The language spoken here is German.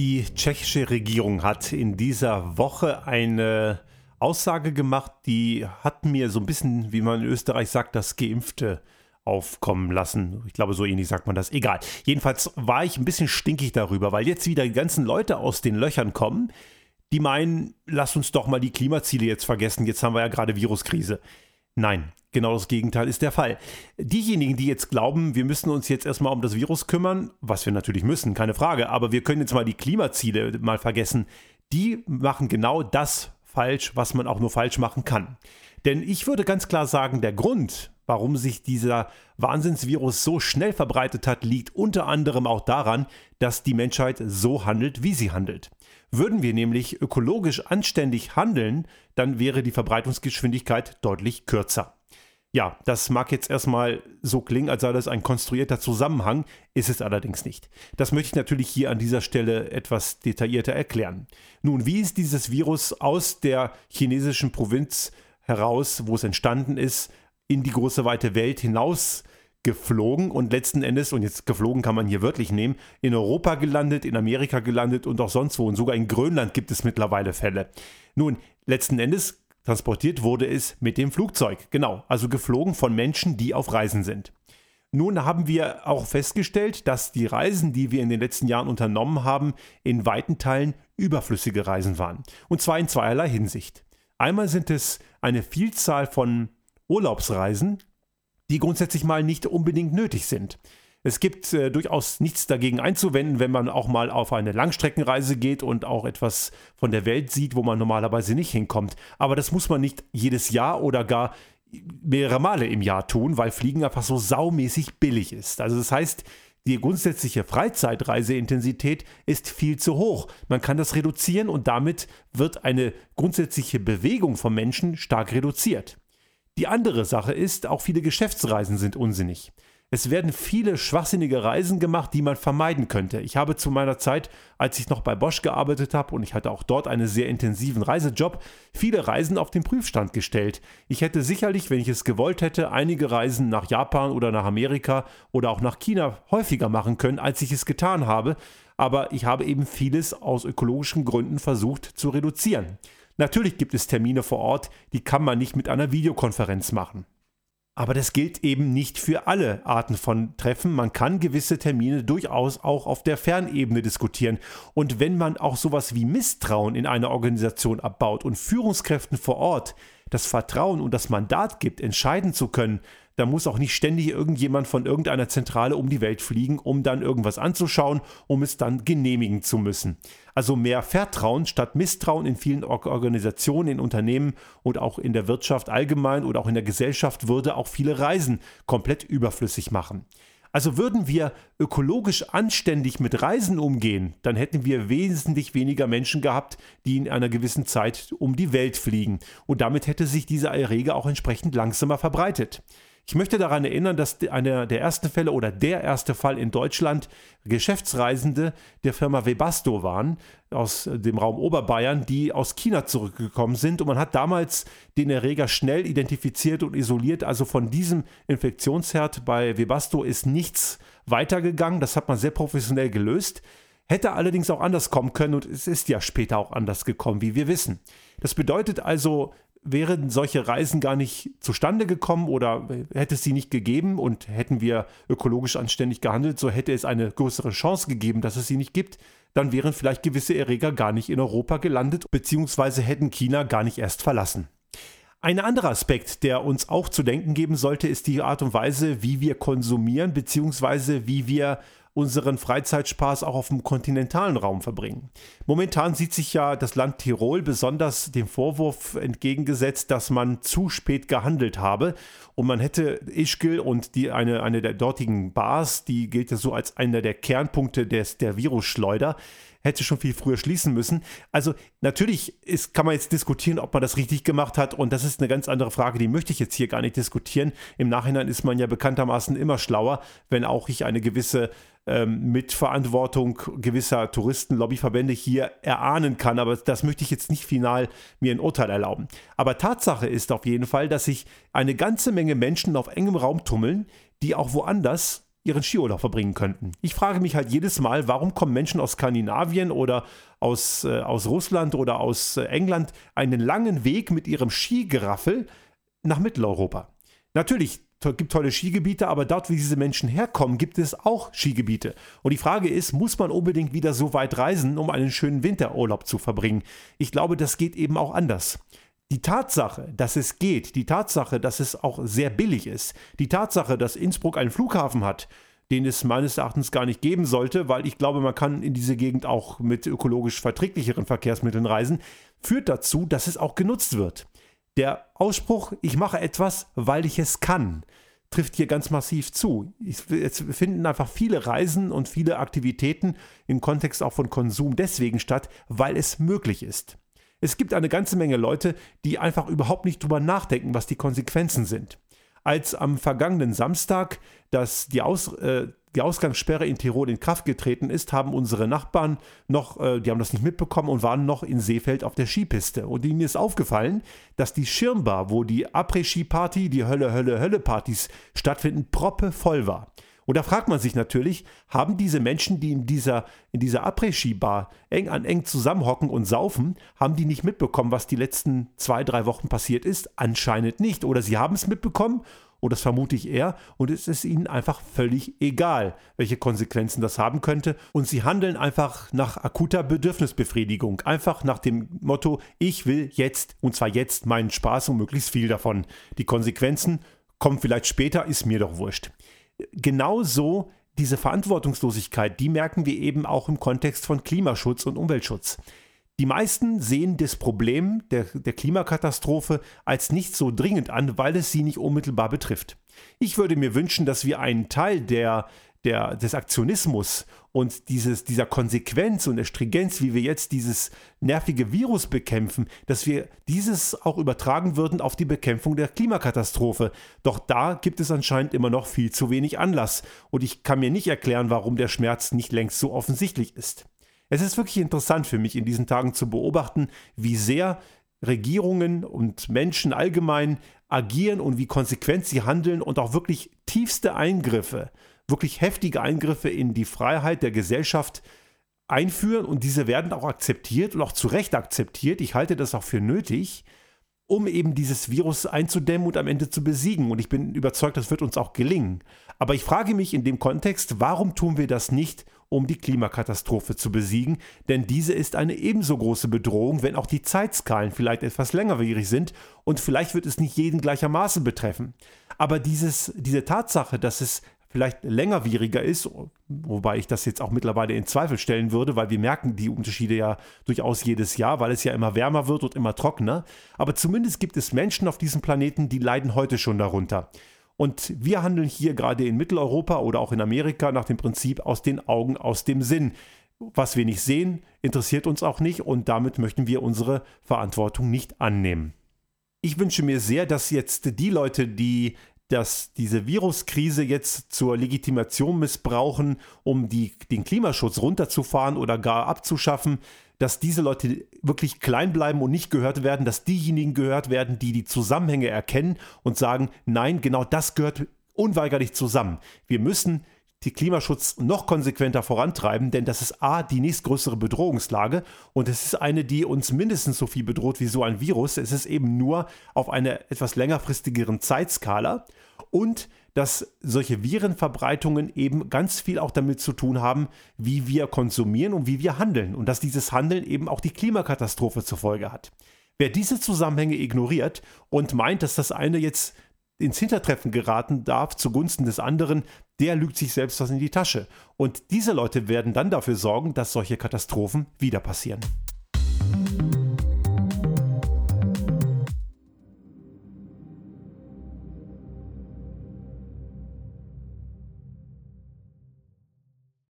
Die tschechische Regierung hat in dieser Woche eine Aussage gemacht, die hat mir so ein bisschen, wie man in Österreich sagt, das Geimpfte aufkommen lassen. Ich glaube, so ähnlich sagt man das. Egal. Jedenfalls war ich ein bisschen stinkig darüber, weil jetzt wieder die ganzen Leute aus den Löchern kommen, die meinen, lass uns doch mal die Klimaziele jetzt vergessen. Jetzt haben wir ja gerade Viruskrise. Nein, genau das Gegenteil ist der Fall. Diejenigen, die jetzt glauben, wir müssen uns jetzt erstmal um das Virus kümmern, was wir natürlich müssen, keine Frage, aber wir können jetzt mal die Klimaziele mal vergessen, die machen genau das falsch, was man auch nur falsch machen kann. Denn ich würde ganz klar sagen, der Grund, warum sich dieser Wahnsinnsvirus so schnell verbreitet hat, liegt unter anderem auch daran, dass die Menschheit so handelt, wie sie handelt. Würden wir nämlich ökologisch anständig handeln, dann wäre die Verbreitungsgeschwindigkeit deutlich kürzer. Ja, das mag jetzt erstmal so klingen, als sei das ein konstruierter Zusammenhang, ist es allerdings nicht. Das möchte ich natürlich hier an dieser Stelle etwas detaillierter erklären. Nun, wie ist dieses Virus aus der chinesischen Provinz heraus, wo es entstanden ist, in die große weite Welt hinaus geflogen und letzten Endes, und jetzt geflogen kann man hier wörtlich nehmen, in Europa gelandet, in Amerika gelandet und auch sonst wo. Und sogar in Grönland gibt es mittlerweile Fälle. Nun, letzten Endes transportiert wurde es mit dem Flugzeug. Genau, also geflogen von Menschen, die auf Reisen sind. Nun haben wir auch festgestellt, dass die Reisen, die wir in den letzten Jahren unternommen haben, in weiten Teilen überflüssige Reisen waren. Und zwar in zweierlei Hinsicht. Einmal sind es eine Vielzahl von Urlaubsreisen, die grundsätzlich mal nicht unbedingt nötig sind. Es gibt äh, durchaus nichts dagegen einzuwenden, wenn man auch mal auf eine Langstreckenreise geht und auch etwas von der Welt sieht, wo man normalerweise nicht hinkommt. Aber das muss man nicht jedes Jahr oder gar mehrere Male im Jahr tun, weil Fliegen einfach so saumäßig billig ist. Also das heißt, die grundsätzliche Freizeitreiseintensität ist viel zu hoch. Man kann das reduzieren und damit wird eine grundsätzliche Bewegung von Menschen stark reduziert. Die andere Sache ist, auch viele Geschäftsreisen sind unsinnig. Es werden viele schwachsinnige Reisen gemacht, die man vermeiden könnte. Ich habe zu meiner Zeit, als ich noch bei Bosch gearbeitet habe und ich hatte auch dort einen sehr intensiven Reisejob, viele Reisen auf den Prüfstand gestellt. Ich hätte sicherlich, wenn ich es gewollt hätte, einige Reisen nach Japan oder nach Amerika oder auch nach China häufiger machen können, als ich es getan habe, aber ich habe eben vieles aus ökologischen Gründen versucht zu reduzieren. Natürlich gibt es Termine vor Ort, die kann man nicht mit einer Videokonferenz machen. Aber das gilt eben nicht für alle Arten von Treffen. Man kann gewisse Termine durchaus auch auf der Fernebene diskutieren. Und wenn man auch sowas wie Misstrauen in einer Organisation abbaut und Führungskräften vor Ort das Vertrauen und das Mandat gibt, entscheiden zu können, da muss auch nicht ständig irgendjemand von irgendeiner Zentrale um die Welt fliegen, um dann irgendwas anzuschauen, um es dann genehmigen zu müssen. Also mehr Vertrauen statt Misstrauen in vielen Organisationen, in Unternehmen und auch in der Wirtschaft allgemein oder auch in der Gesellschaft würde auch viele Reisen komplett überflüssig machen. Also würden wir ökologisch anständig mit Reisen umgehen, dann hätten wir wesentlich weniger Menschen gehabt, die in einer gewissen Zeit um die Welt fliegen. Und damit hätte sich dieser Erreger auch entsprechend langsamer verbreitet. Ich möchte daran erinnern, dass einer der ersten Fälle oder der erste Fall in Deutschland Geschäftsreisende der Firma Webasto waren aus dem Raum Oberbayern, die aus China zurückgekommen sind. Und man hat damals den Erreger schnell identifiziert und isoliert. Also von diesem Infektionsherd bei Webasto ist nichts weitergegangen. Das hat man sehr professionell gelöst. Hätte allerdings auch anders kommen können und es ist ja später auch anders gekommen, wie wir wissen. Das bedeutet also, wären solche Reisen gar nicht zustande gekommen oder hätte es sie nicht gegeben und hätten wir ökologisch anständig gehandelt, so hätte es eine größere Chance gegeben, dass es sie nicht gibt, dann wären vielleicht gewisse Erreger gar nicht in Europa gelandet, beziehungsweise hätten China gar nicht erst verlassen. Ein anderer Aspekt, der uns auch zu denken geben sollte, ist die Art und Weise, wie wir konsumieren, beziehungsweise wie wir unseren Freizeitspaß auch auf dem kontinentalen Raum verbringen. Momentan sieht sich ja das Land Tirol besonders dem Vorwurf entgegengesetzt, dass man zu spät gehandelt habe und man hätte Ischgl und die, eine, eine der dortigen Bars, die gilt ja so als einer der Kernpunkte des, der Virusschleuder, hätte schon viel früher schließen müssen. Also natürlich ist, kann man jetzt diskutieren, ob man das richtig gemacht hat und das ist eine ganz andere Frage, die möchte ich jetzt hier gar nicht diskutieren. Im Nachhinein ist man ja bekanntermaßen immer schlauer, wenn auch ich eine gewisse ähm, Mitverantwortung gewisser Touristenlobbyverbände hier erahnen kann, aber das möchte ich jetzt nicht final mir ein Urteil erlauben. Aber Tatsache ist auf jeden Fall, dass sich eine ganze Menge Menschen auf engem Raum tummeln, die auch woanders ihren Skiurlaub verbringen könnten. Ich frage mich halt jedes Mal, warum kommen Menschen aus Skandinavien oder aus, äh, aus Russland oder aus äh, England einen langen Weg mit ihrem Skigeraffel nach Mitteleuropa. Natürlich gibt tolle Skigebiete, aber dort, wie diese Menschen herkommen, gibt es auch Skigebiete. Und die Frage ist, muss man unbedingt wieder so weit reisen, um einen schönen Winterurlaub zu verbringen? Ich glaube, das geht eben auch anders. Die Tatsache, dass es geht, die Tatsache, dass es auch sehr billig ist, die Tatsache, dass Innsbruck einen Flughafen hat, den es meines Erachtens gar nicht geben sollte, weil ich glaube, man kann in diese Gegend auch mit ökologisch verträglicheren Verkehrsmitteln reisen, führt dazu, dass es auch genutzt wird. Der Ausspruch, ich mache etwas, weil ich es kann, trifft hier ganz massiv zu. Es finden einfach viele Reisen und viele Aktivitäten im Kontext auch von Konsum deswegen statt, weil es möglich ist. Es gibt eine ganze Menge Leute, die einfach überhaupt nicht drüber nachdenken, was die Konsequenzen sind. Als am vergangenen Samstag das, die, Aus, äh, die Ausgangssperre in Tirol in Kraft getreten ist, haben unsere Nachbarn noch, äh, die haben das nicht mitbekommen und waren noch in Seefeld auf der Skipiste. Und ihnen ist aufgefallen, dass die Schirmbar, wo die Après-Ski-Party, die Hölle-Hölle-Hölle-Partys stattfinden, proppe voll war. Und da fragt man sich natürlich, haben diese Menschen, die in dieser, in dieser Après-Ski-Bar eng an eng zusammenhocken und saufen, haben die nicht mitbekommen, was die letzten zwei, drei Wochen passiert ist? Anscheinend nicht. Oder sie haben es mitbekommen und das vermute ich eher, und es ist ihnen einfach völlig egal, welche Konsequenzen das haben könnte. Und sie handeln einfach nach akuter Bedürfnisbefriedigung, einfach nach dem Motto, ich will jetzt, und zwar jetzt, meinen Spaß und möglichst viel davon. Die Konsequenzen kommen vielleicht später, ist mir doch wurscht genauso diese Verantwortungslosigkeit, die merken wir eben auch im Kontext von Klimaschutz und Umweltschutz. Die meisten sehen das Problem der, der Klimakatastrophe als nicht so dringend an, weil es sie nicht unmittelbar betrifft. Ich würde mir wünschen, dass wir einen Teil der, der, des Aktionismus und dieses, dieser Konsequenz und der Stringenz, wie wir jetzt dieses nervige Virus bekämpfen, dass wir dieses auch übertragen würden auf die Bekämpfung der Klimakatastrophe. Doch da gibt es anscheinend immer noch viel zu wenig Anlass und ich kann mir nicht erklären, warum der Schmerz nicht längst so offensichtlich ist. Es ist wirklich interessant für mich in diesen Tagen zu beobachten, wie sehr Regierungen und Menschen allgemein agieren und wie konsequent sie handeln und auch wirklich tiefste Eingriffe wirklich heftige Eingriffe in die Freiheit der Gesellschaft einführen und diese werden auch akzeptiert und auch zu Recht akzeptiert. Ich halte das auch für nötig, um eben dieses Virus einzudämmen und am Ende zu besiegen. Und ich bin überzeugt, das wird uns auch gelingen. Aber ich frage mich in dem Kontext, warum tun wir das nicht, um die Klimakatastrophe zu besiegen? Denn diese ist eine ebenso große Bedrohung, wenn auch die Zeitskalen vielleicht etwas längerwierig sind und vielleicht wird es nicht jeden gleichermaßen betreffen. Aber dieses, diese Tatsache, dass es vielleicht längerwieriger ist, wobei ich das jetzt auch mittlerweile in Zweifel stellen würde, weil wir merken die Unterschiede ja durchaus jedes Jahr, weil es ja immer wärmer wird und immer trockener. Aber zumindest gibt es Menschen auf diesem Planeten, die leiden heute schon darunter. Und wir handeln hier gerade in Mitteleuropa oder auch in Amerika nach dem Prinzip aus den Augen, aus dem Sinn. Was wir nicht sehen, interessiert uns auch nicht und damit möchten wir unsere Verantwortung nicht annehmen. Ich wünsche mir sehr, dass jetzt die Leute, die dass diese Viruskrise jetzt zur Legitimation missbrauchen, um die, den Klimaschutz runterzufahren oder gar abzuschaffen, dass diese Leute wirklich klein bleiben und nicht gehört werden, dass diejenigen gehört werden, die die Zusammenhänge erkennen und sagen, nein, genau das gehört unweigerlich zusammen. Wir müssen den Klimaschutz noch konsequenter vorantreiben, denn das ist A, die nächstgrößere Bedrohungslage und es ist eine, die uns mindestens so viel bedroht wie so ein Virus. Es ist eben nur auf einer etwas längerfristigeren Zeitskala und dass solche Virenverbreitungen eben ganz viel auch damit zu tun haben, wie wir konsumieren und wie wir handeln und dass dieses Handeln eben auch die Klimakatastrophe zur Folge hat. Wer diese Zusammenhänge ignoriert und meint, dass das eine jetzt ins Hintertreffen geraten darf zugunsten des anderen, der lügt sich selbst was in die Tasche. Und diese Leute werden dann dafür sorgen, dass solche Katastrophen wieder passieren.